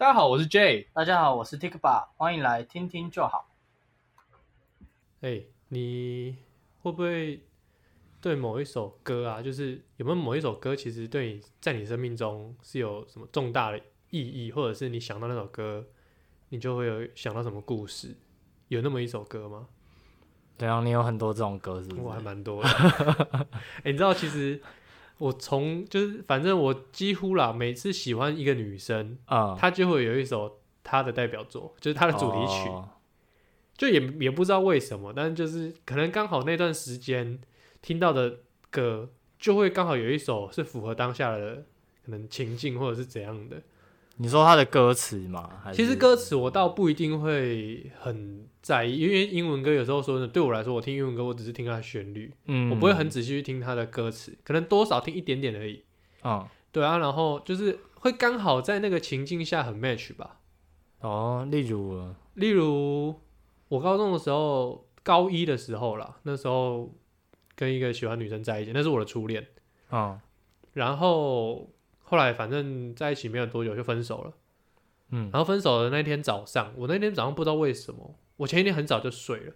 大家好，我是 J。大家好，我是 Tikba，欢迎来听听就好。哎、你会不会对某一首歌啊，就是有没有某一首歌，其实对你在你生命中是有什么重大的意义，或者是你想到那首歌，你就会有想到什么故事？有那么一首歌吗？对啊，你有很多这种歌是不我还？蛮多的。哎、你知道其实我从就是反正我几乎啦，每次喜欢一个女生，啊，她就会有一首她的代表作，就是她的主题曲。哦就也也不知道为什么，但是就是可能刚好那段时间听到的歌，就会刚好有一首是符合当下的可能情境或者是怎样的。你说他的歌词吗？其实歌词我倒不一定会很在意，因为英文歌有时候说的，对我来说，我听英文歌我只是听它的旋律，嗯，我不会很仔细去听它的歌词，可能多少听一点点而已。嗯对啊，然后就是会刚好在那个情境下很 match 吧。哦，例如例如我高中的时候，高一的时候啦，那时候跟一个喜欢女生在一起，那是我的初恋。嗯然后后来反正在一起没有多久就分手了。嗯然后分手的那天早上，我那天早上不知道为什么，我前一天很早就睡了。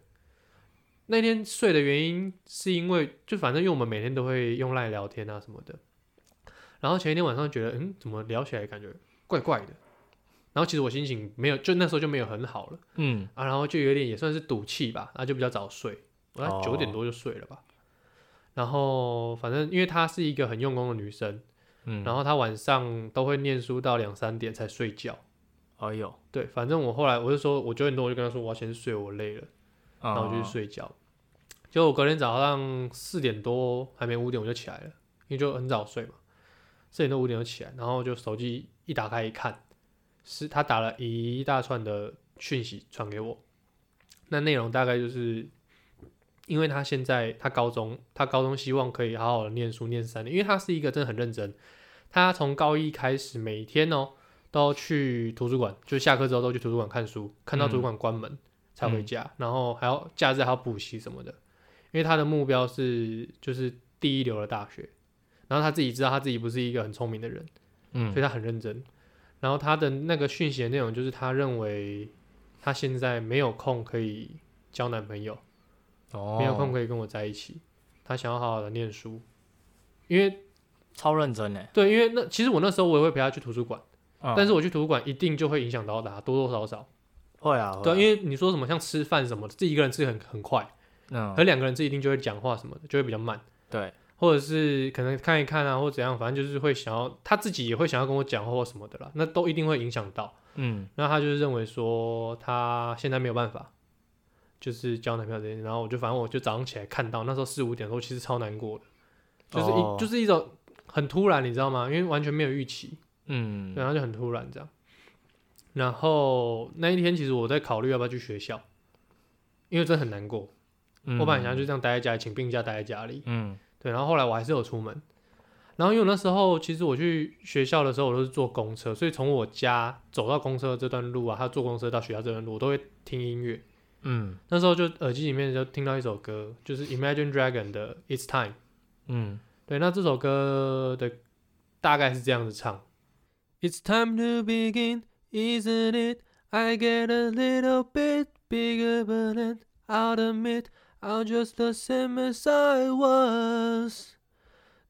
那天睡的原因是因为，就反正因为我们每天都会用赖聊天啊什么的。然后前一天晚上觉得，嗯，怎么聊起来感觉怪怪的。然后其实我心情没有，就那时候就没有很好了。嗯啊，然后就有点也算是赌气吧，然后就比较早睡，我九点多就睡了吧。然后反正因为她是一个很用功的女生，嗯，然后他晚上都会念书到两三点才睡觉。哎呦，对，反正我后来我就说，我九点多我就跟他说我要先睡，我累了，然然后我就去睡觉。结果我隔天早上四点多还没五点我就起来了，因为就很早睡嘛，四点多五点就起来，然后就手机一打开一看，是他打了一大串的讯息传给我，那内容大概就是，因为他现在他高中，他高中希望可以好好的念书念三年，因为他是一个真的很认真，他从高一开始每天哦都去图书馆，就下课之后都去图书馆看书，看到图书馆关门。才回家，然后还要假日还要补习什么的，因为他的目标是就是第一流的大学，然后他自己知道他自己不是一个很聪明的人，所以嗯他很认真。然后他的那个讯息的内容就是他认为他现在没有空可以交男朋友，哦，没有空可以跟我在一起，他想要好好的念书，因为超认真诶，对，因为那其实我那时候我也会陪他去图书馆，嗯但是我去图书馆一定就会影响到他多多少少，会啊，对，啊。因为你说什么像吃饭什么的，自己一个人吃很很快。嗯。而两个人吃一定就会讲话什么的，就会比较慢，对，或者是可能看一看啊，或怎样，反正就是会想要他自己也会想要跟我讲话或什么的啦，那都一定会影响到。嗯。那他就是认为说他现在没有办法，就是交男朋友这件事，然后我就反正我就早上起来看到那时候四五点的时候，其实超难过的，就是一、哦就是一种很突然，你知道吗？因为完全没有预期，嗯然后就很突然这样。然后那一天其实我在考虑要不要去学校，因为真的很难过。嗯我本来想就这样待在家里，请病假待在家里，嗯对，然后后来我还是有出门，然后因为我那时候其实我去学校的时候，我都是坐公车，所以从我家走到公车这段路啊，还有坐公车到学校这段路，我都会听音乐。嗯那时候就耳机里面就听到一首歌，就是 Imagine Dragon 的《It's Time》。嗯对，那这首歌的大概是这样子唱：It's time to begin, isn't it? I get a little bit bigger, but then I'll admit I'm just the same as I was.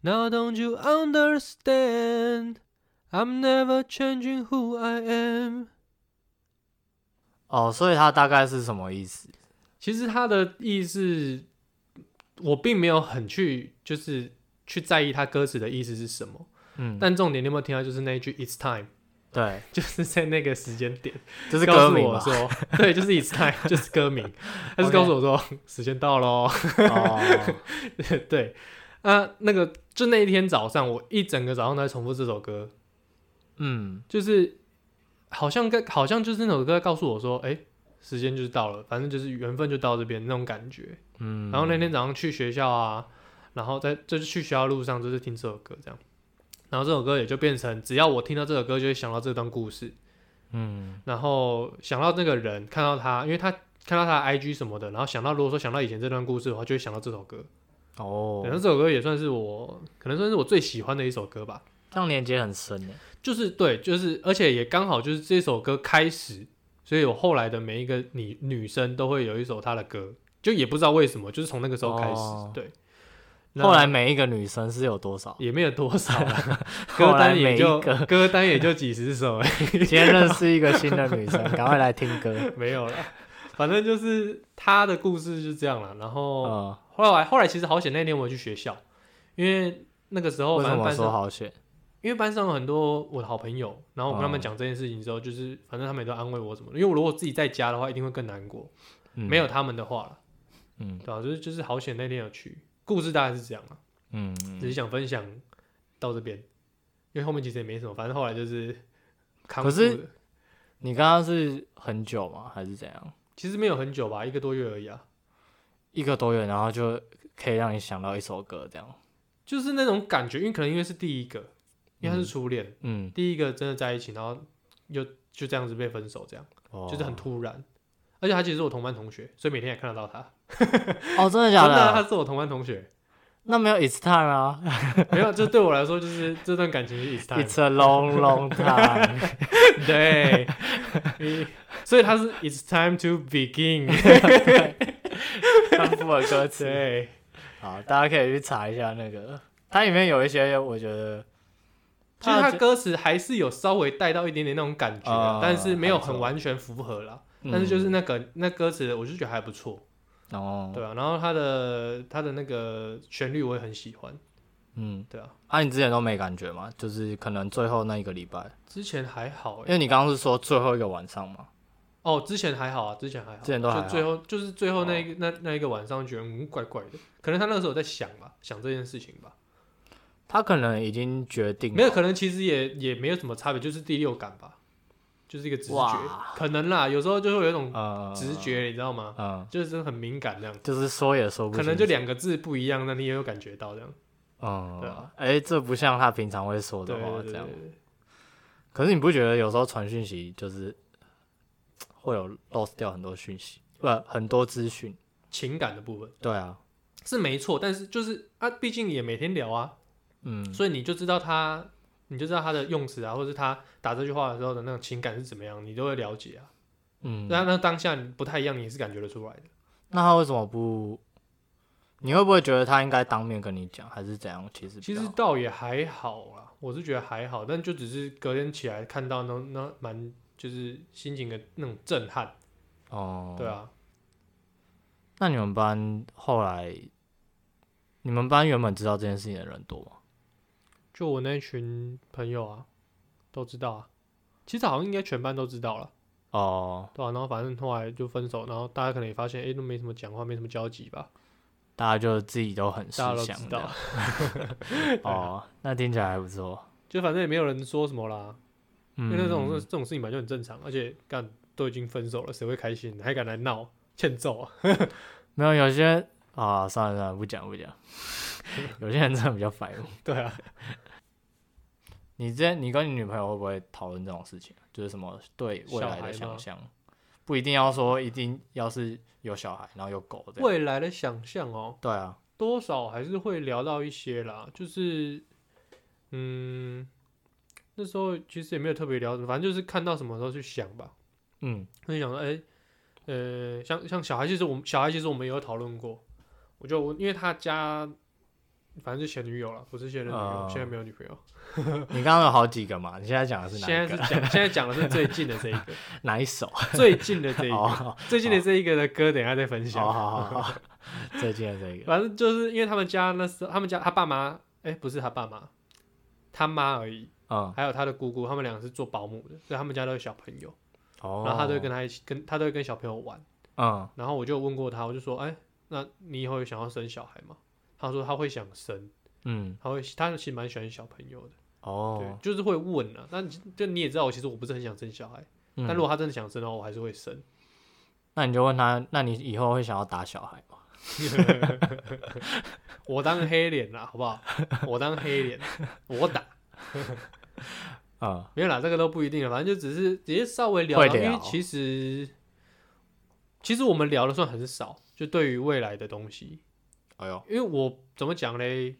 Now don't you understand? I'm never changing who I am. 哦，所以它大概是什么意思？其实他的意思，我并没有很去就是去在意他歌词的意思是什么，嗯，但重点你有没有听到就是那一句 "It's time"，对，就是在那个时间点，就是告歌名吧？诉我说，对，就是 "It's time"，就是歌名，他是告诉我说时间到喽，哦，对，啊，那个就那一天早上，我一整个早上都在重复这首歌，嗯。就是好像跟好像就是那首歌告诉我说，哎、时间就是到了，反正就是缘分就到这边那种感觉。嗯，然后那天早上去学校啊，然后在就是去学校路上就是听这首歌这样，然后这首歌也就变成只要我听到这首歌就会想到这段故事，嗯然后想到那个人，看到他，因为他看到他的 IG 什么的，然后想到如果说想到以前这段故事的话，就会想到这首歌。哦然后，这首歌也算是我可能算是我最喜欢的一首歌吧。这样连接很深呢。就是对，就是而且也刚好就是这首歌开始，所以我后来的每一个女女生都会有一首她的歌，就也不知道为什么，就是从那个时候开始，哦对。后来每一个女生是有多少？也没有多少啦，歌单也就歌单也就几十首 今天认识一个新的女生，赶快来听歌。没有了。反正就是她的故事就是这样了。然后嗯，后来后来其实好险那天我去学校，因为那个时候为什么说好选？因为班上有很多我的好朋友，然后我跟他们嗯讲这件事情之后，就是反正他们也都安慰我什么的。因为我如果自己在家的话，一定会更难过。嗯没有，他们的话了，嗯对吧、就是就是好险那天有去，故事大概是这样啊，嗯，只是想分享到这边，因为后面其实也没什么，反正后来就是康复可是你刚刚是很久吗？还是怎样？其实没有很久吧，一个多月而已啊，一个多月，然后就可以让你想到一首歌这样。就是那种感觉，因为可能因为是第一个，因为他是初恋，嗯，第一个真的在一起，然后又就这样子被分手，这样、哦就是很突然。而且他其实是我同班同学，所以每天也看得到他。哦，真的假真的啊，他？是我同班同学。那没有 It's time 啊 没有，这对我来说就是这段感情是 it's time。，It's a long long time。对，所以他是 it's time to begin。康复的歌词。对，好，大家可以去查一下那个，它里面有一些我觉得，其实他歌词还是有稍微带到一点点那种感觉但是没有很完全符合啦。嗯但是就是那个那歌词，我就觉得还不错，哦，对啊。然后他的他的那个旋律我也很喜欢，嗯，对啊。啊，你之前都没感觉吗？就是可能最后那一个礼拜，之前还好哎、因为你刚刚是说最后一个晚上嘛，哦，之前还好啊，之前还好，之前都还好哦就最后就是最后那一个、那那一个晚上，觉得嗯怪怪的，可能他那个时候在想吧，想这件事情吧，他可能已经决定没有，可能其实也也没有什么差别，就是第六感吧，就是一个直觉，可能啦，有时候就会有一种呃直，觉，你知道吗？嗯，就是很敏感这样，就是说也说不，可能就两个字不一样，那你也有感觉到这样，嗯，对啊，哎、这不像他平常会说的对话这样。可是你不觉得有时候传讯息就是会有 lost 掉很多讯息，不很多资讯？情感的部分。对啊，是没错，但是就是啊，毕竟也每天聊啊，嗯，所以你就知道他，你就知道他的用词啊，或者是他打这句话的时候的那种情感是怎么样，你都会了解啊。嗯，那那当下你不太一样，你是感觉得出来的。那他为什么不？你会不会觉得他应该当面跟你讲，还是怎样？其实其实倒也还好啦，我是觉得还好，但就只是隔天起来看到那那蛮就是心情的那种震撼，哦，对。啊。那你们班后来，你们班原本知道这件事情的人多吗？就我那群朋友啊，都知道啊。其实好像应该全班都知道了，哦，对啊，然后反正后来就分手，然后大家可能也发现，哎、都没什么讲话，没什么交集吧，大家就自己都很识大家都相知道。哦，那听起来还不错。就反正也没有人说什么啦，嗯，因为那种这种事情本来就很正常，而且干都已经分手了，谁会开心？还敢来闹欠揍啊？没有有些啊，算了算了，不讲不讲。有些人真的比较烦。对啊，你之前你跟你女朋友会不会讨论这种事情？就是什么对未来的想象，不一定要说一定要是有小孩，然后有狗这样。未来的想象哦，对啊，多少还是会聊到一些啦，就是嗯，那时候其实也没有特别聊什么，反正就是看到什么时候去想吧。嗯就想说，哎、呃，像像小孩，其实我们小孩其实我们也有讨论过。我就我因为他家反正就前女友了，不是现任女友，哦现在没有女朋友。你刚刚有好几个嘛？你现在讲的是哪现在一个？是讲现在讲的是最近的这一个，哪一首？最近的这一个，哦，最近的这一个的歌，等一下再分享。好好好好，最近的这一个。反正就是因为他们家那时候，他们家他爸妈，哎、不是他爸妈，他妈而已，嗯，还有他的姑姑，他们两个是做保姆的，所以他们家都有小朋友，哦，然后他都会跟他一起，跟他都会跟小朋友玩。嗯然后我就问过他，我就说，哎、那你以后有想要生小孩吗？他说他会想生，嗯他会，他其实蛮喜欢小朋友的，哦对哦，，就是会问啊。那你就你也知道，我其实我不是很想生小孩，嗯但如果他真的想生的话，我还是会生。那你就问他，那你以后会想要打小孩吗？我当黑脸啦，好不好？我当黑脸，我打。嗯没有啦，这个都不一定了，反正就只是直接稍微聊到，因会聊为其实其实我们聊的算很少，就对于未来的东西，哎呦，因为我怎么讲嘞？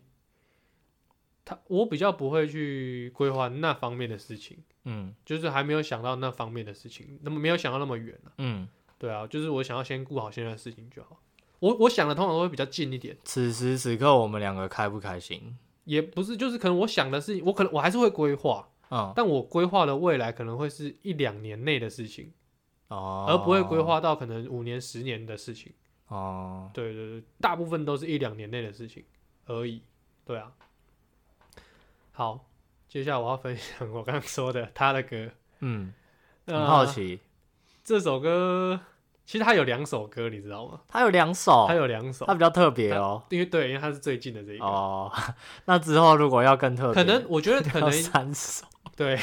他我比较不会去规划那方面的事情，嗯就是还没有想到那方面的事情，那么没有想到那么远啊。嗯，对啊，就是我想要先顾好现在的事情就好。我我想的通常都会比较近一点，此时此刻我们两个开不开心？也不是就是可能我想的是，我可能我还是会规划，嗯但我规划的未来可能会是一两年内的事情，哦，而不会规划到可能五年、十年的事情。哦，对对对，大部分都是一两年内的事情而已。对啊。好，接下来我要分享我刚刚说的他的歌。嗯，呃很好奇，这首歌其实他有两首歌，你知道吗？他有两首他，有两首他，比较特别哦。因为对，因为他是最近的这一个。哦，那之后如果要更特别，可能我觉得 可能三首。对，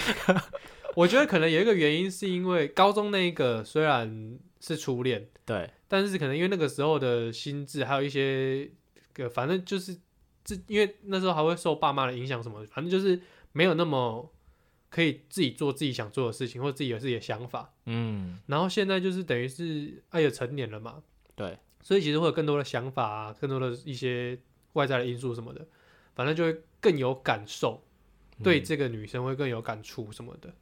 我觉得可能有一个原因是因为高中那一个虽然是初恋，对，但是可能因为那个时候的心智，还有一些个，反正就是这，因为那时候还会受爸妈的影响什么的，反正就是没有那么可以自己做自己想做的事情，或者自己有自己的想法。嗯，然后现在就是等于是哎也成年了嘛，对，所以其实会有更多的想法啊，更多的一些外在的因素什么的，反正就会更有感受，对嗯。这个女生会更有感触什么的，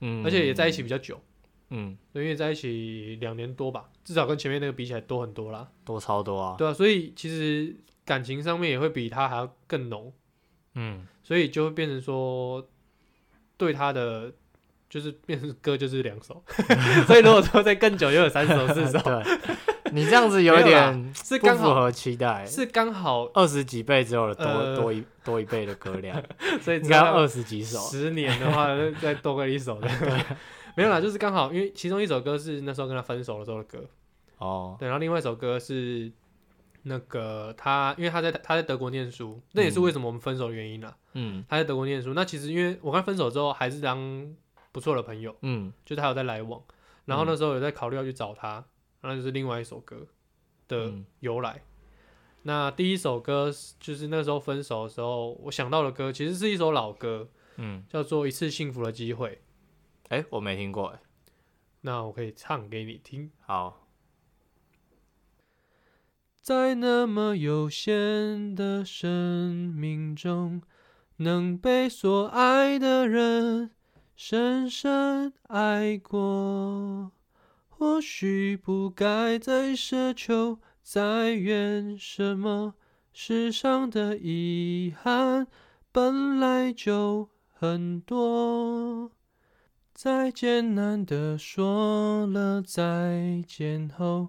嗯，而且也在一起比较久。嗯，对因为在一起两年多吧，至少跟前面那个比起来多很多啦。多超多啊。对啊，所以其实感情上面也会比他还要更浓，嗯，所以就会变成说对他的就是变成歌就是两首，所以如果说再更久，又有三首四首，对，你这样子有一点是刚好不符合期待。是刚好，二十几倍只有了多、呃多一多一倍的歌量，所以应该要二十几首。十年的话再多个一首的，没有啦，就是刚好，因为其中一首歌是那时候跟他分手的时候的歌，哦，对，然后另外一首歌是那个他，因为他在他在德国念书，那也是为什么我们分手的原因啦。嗯。他在德国念书，那其实因为我跟他分手之后，还是当不错的朋友，嗯。就是他有在来往，然后那时候有在考虑要去找他，那就是另外一首歌的嗯。由来。那第一首歌就是那时候分手的时候，我想到的歌其实是一首老歌，嗯，叫做《一次幸福的机会》。哎、我没听过哎。那我可以唱给你听。好，在那么有限的生命中，能被所爱的人深深爱过，或许不该再奢求，再怨什么。世上的遗憾本来就很多，在艰难的说了再见后。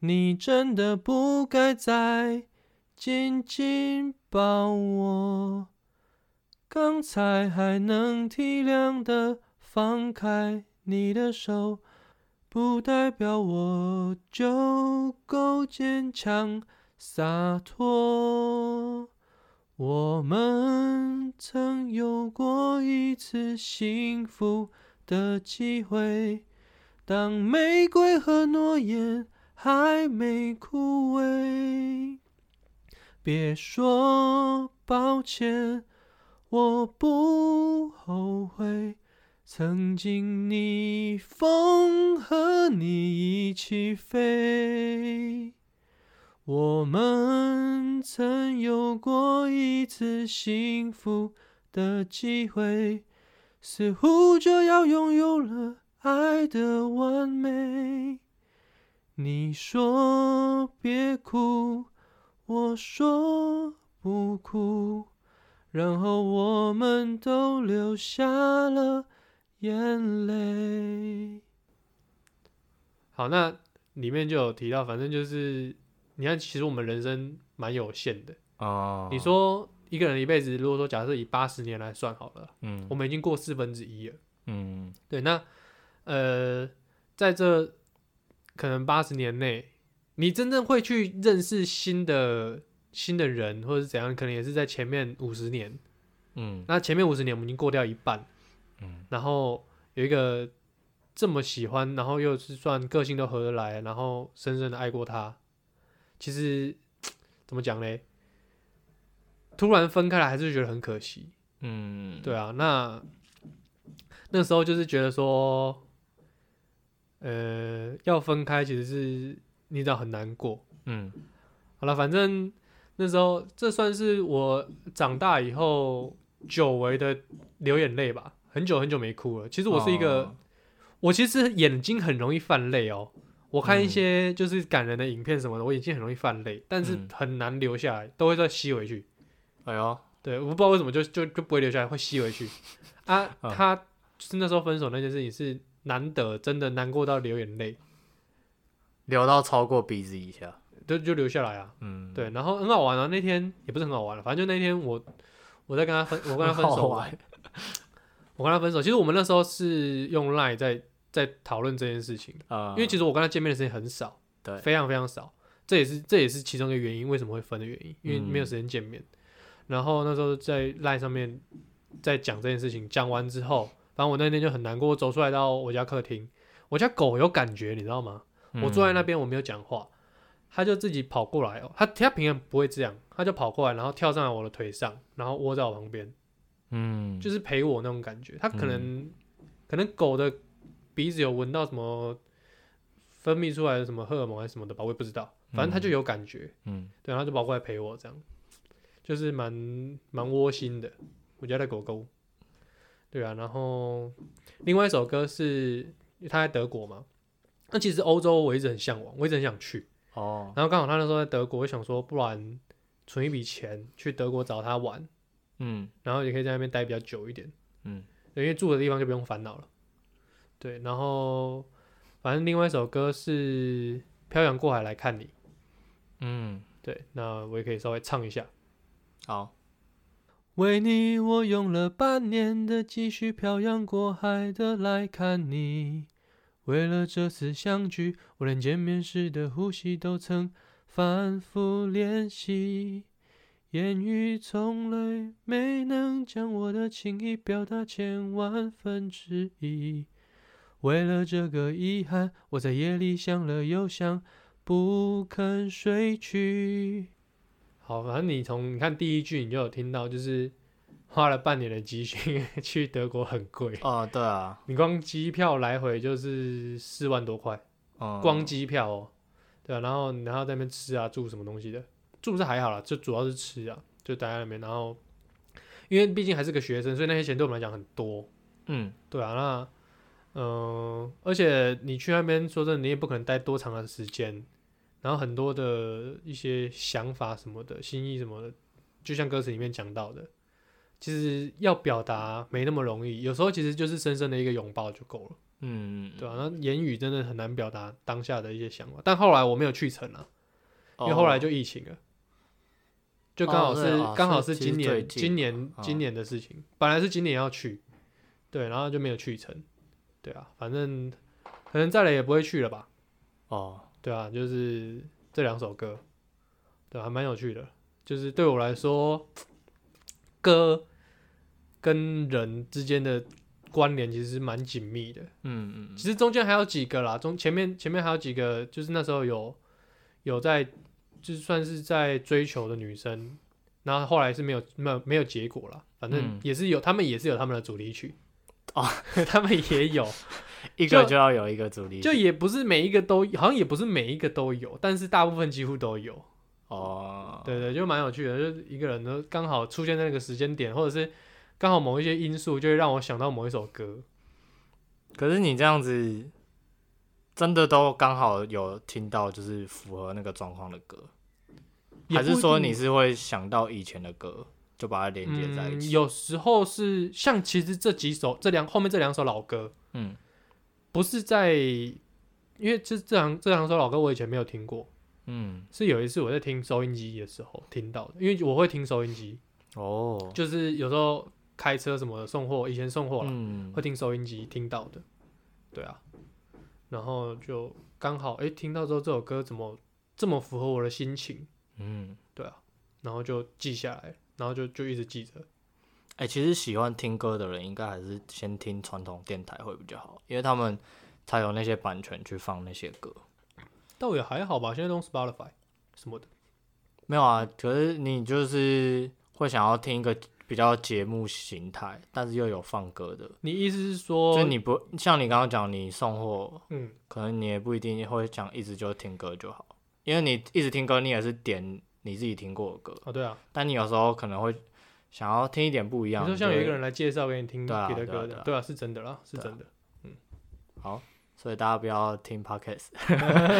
你真的不该再紧紧抱我，刚才还能体谅的放开你的手，不代表我就够坚强洒脱。我们曾有过一次幸福的机会，当玫瑰和诺言。还没枯萎，别说抱歉，我不后悔。曾经逆风和你一起飞，我们曾有过一次幸福的机会，似乎就要拥有了爱的完美。你说别哭，我说不哭，然后我们都流下了眼泪。好，那里面就有提到，反正就是，你看，其实我们人生蛮有限的。哦，你，说一个人一辈子，如果说假设以八十年来算好了，嗯我们已经过四分之一了。嗯对，那呃，在这可能八十年内，你真正会去认识新的新的人，或者是怎样，可能也是在前面五十年。嗯那前面五十年我们已经过掉一半，嗯然后有一个这么喜欢，然后又是算个性都合得来，然后深深的爱过他，其实 怎么讲嘞？突然分开来，还是觉得很可惜。嗯，对啊，那那时候就是觉得说，呃，要分开其实是你知道很难过。嗯好了，反正那时候这算是我长大以后久违的流眼泪吧，很久很久没哭了。其实我是一个，哦我其实眼睛很容易泛泪哦。我看一嗯些就是感人的影片什么的，我眼睛很容易泛泪，但是嗯很难流下来，都会再吸回去。哎呦，对，我不知道为什么就就就不会留下来，会吸回去。啊，嗯他就是那时候分手那件事情是难得，真的难过到流眼泪，流到超过鼻子以下，就就流下来啊。嗯，对，然后很好玩啊，那天也不是很好玩了，反正就那天我我在跟他分，我跟他分很好手玩，我跟他分手。其实我们那时候是用 Line 在在讨论这件事情的，呃，因为其实我跟他见面的时间很少，对非常非常少，这也是这也是其中一个原因，为什么会分的原因，因为没有嗯时间见面。然后那时候在 Line 上面在讲这件事情，讲完之后，反正我那天就很难过，我走出来到我家客厅，我家狗有感觉，你知道吗？我坐在那边，边，我没有讲话，它就自己跑过来哦。它它平常不会这样，它就跑过来，然后跳上来我的腿上，然后窝在我旁边，嗯，就是陪我那种感觉。它可能、可能狗的鼻子有闻到什么分泌出来的什么荷尔蒙还是什么的吧，我也不知道。反正它就有感觉，嗯，对，然后就跑过来陪我，这样就是蛮蛮窝心的。我家的狗狗，对啊。然后另外一首歌是他在德国嘛，那其实欧洲我一直很向往，我一直很想去。哦，然后刚好他那时候在德国，我想说，不然存一笔钱去德国找他玩，嗯然后也可以在那边待比较久一点，嗯，因为住的地方就不用烦恼了。对，然后反正另外一首歌是《漂洋过海来看你》，嗯，对，那我也可以稍微唱一下。好，为你，我用了半年的积蓄，漂洋过海的来看你。为了这次相聚，我连见面时的呼吸都曾反复练习。言语从来没能将我的情意表达千万分之一。为了这个遗憾，我在夜里想了又想，不肯睡去。好，反正你从你看第一句你就有听到，就是花了半年的积蓄 去德国很贵，哦，对啊，你光机票来回就是四万多块，嗯，光机票哦，对啊，然后然后在那边吃啊住什么东西的，住是还好啦，就主要是吃啊，就待在那边，然后因为毕竟还是个学生，所以那些钱对我们来讲很多，嗯，对啊，那嗯、呃而且你去那边说真的，你也不可能待多长的时间，然后很多的一些想法什么的、心意什么的，就像歌词里面讲到的，其实要表达没那么容易，有时候其实就是深深的一个拥抱就够了，嗯，对啊，那言语真的很难表达当下的一些想法，但后来我没有去成啊，因为后来就疫情了。就刚好是哦哦刚、好是今年今年哦今年的事情，本来是今年要去，对，然后就没有去成，对啊，反正可能再来也不会去了吧，哦，对啊，就是这两首歌，对，还蛮有趣的，就是对我来说，歌跟人之间的关联其实是蛮紧密的，嗯嗯，其实中间还有几个啦，中前面前面还有几个，就是那时候有有在，就是算是在追求的女生，然后后来是没有没有没有结果了，反正嗯。也是有，他们也是有他们的主题曲哦，他们也有，一个就就要有一个主力，就也不是每一个都，好像也不是每一个都有，但是大部分几乎都有，哦，对对，就蛮有趣的，就一个人都刚好出现在那个时间点，或者是刚好某一些因素，就会让我想到某一首歌，可是你这样子，真的都刚好有听到，就是符合那个状况的歌，还是说你是会想到以前的歌，就把它连接在一嗯，起？有时候是像其实这几首这两后面这两首老歌，嗯不是在，因为这这两这两首老歌我以前没有听过，嗯，是有一次我在听收音机的时候听到的，因为我会听收音机，哦，就是有时候开车什么的送货，以前送货了，嗯会听收音机听到的，对啊，然后就刚好诶听到之后这首歌怎么这么符合我的心情，嗯，对啊然后就记下来，然后就就一直记着。哎、其实喜欢听歌的人，应该还是先听传统电台会比较好，因为他们才有那些版权去放那些歌。倒也还好吧，现在都用 Spotify 什么的。没有啊，可是你就是会想要听一个比较节目形态，但是又有放歌的，你意思是说，就你不像你刚刚讲，你送货，嗯，可能你也不一定会想一直就听歌就好，因为你一直听歌，你也是点你自己听过的歌，哦，对啊，但你有时候可能会想要听一点不一样的。你说像有一个人来介绍给你听别的歌的，对啊是真的啦，是真的。嗯好，所以大家不要听 podcast。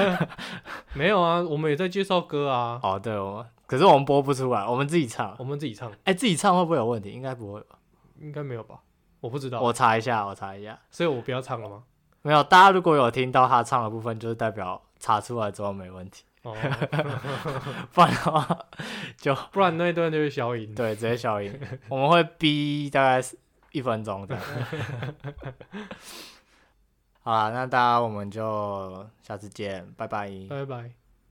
没有啊，我们也在介绍歌啊，哦，对，我们可是我们播不出来，我们自己唱。我们自己唱，哎、自己唱会不会有问题？应该不会吧？应该没有吧？我不知道，我查一下，我查一下。所以我不要唱了吗？没有，大家如果有听到他唱的部分，就是代表查出来之后没问题，哦，不然的话就不然那一段就是消音。对直接消音。我们会逼大概一分钟这样。好啦，那大家我们就下次见，拜拜。拜拜。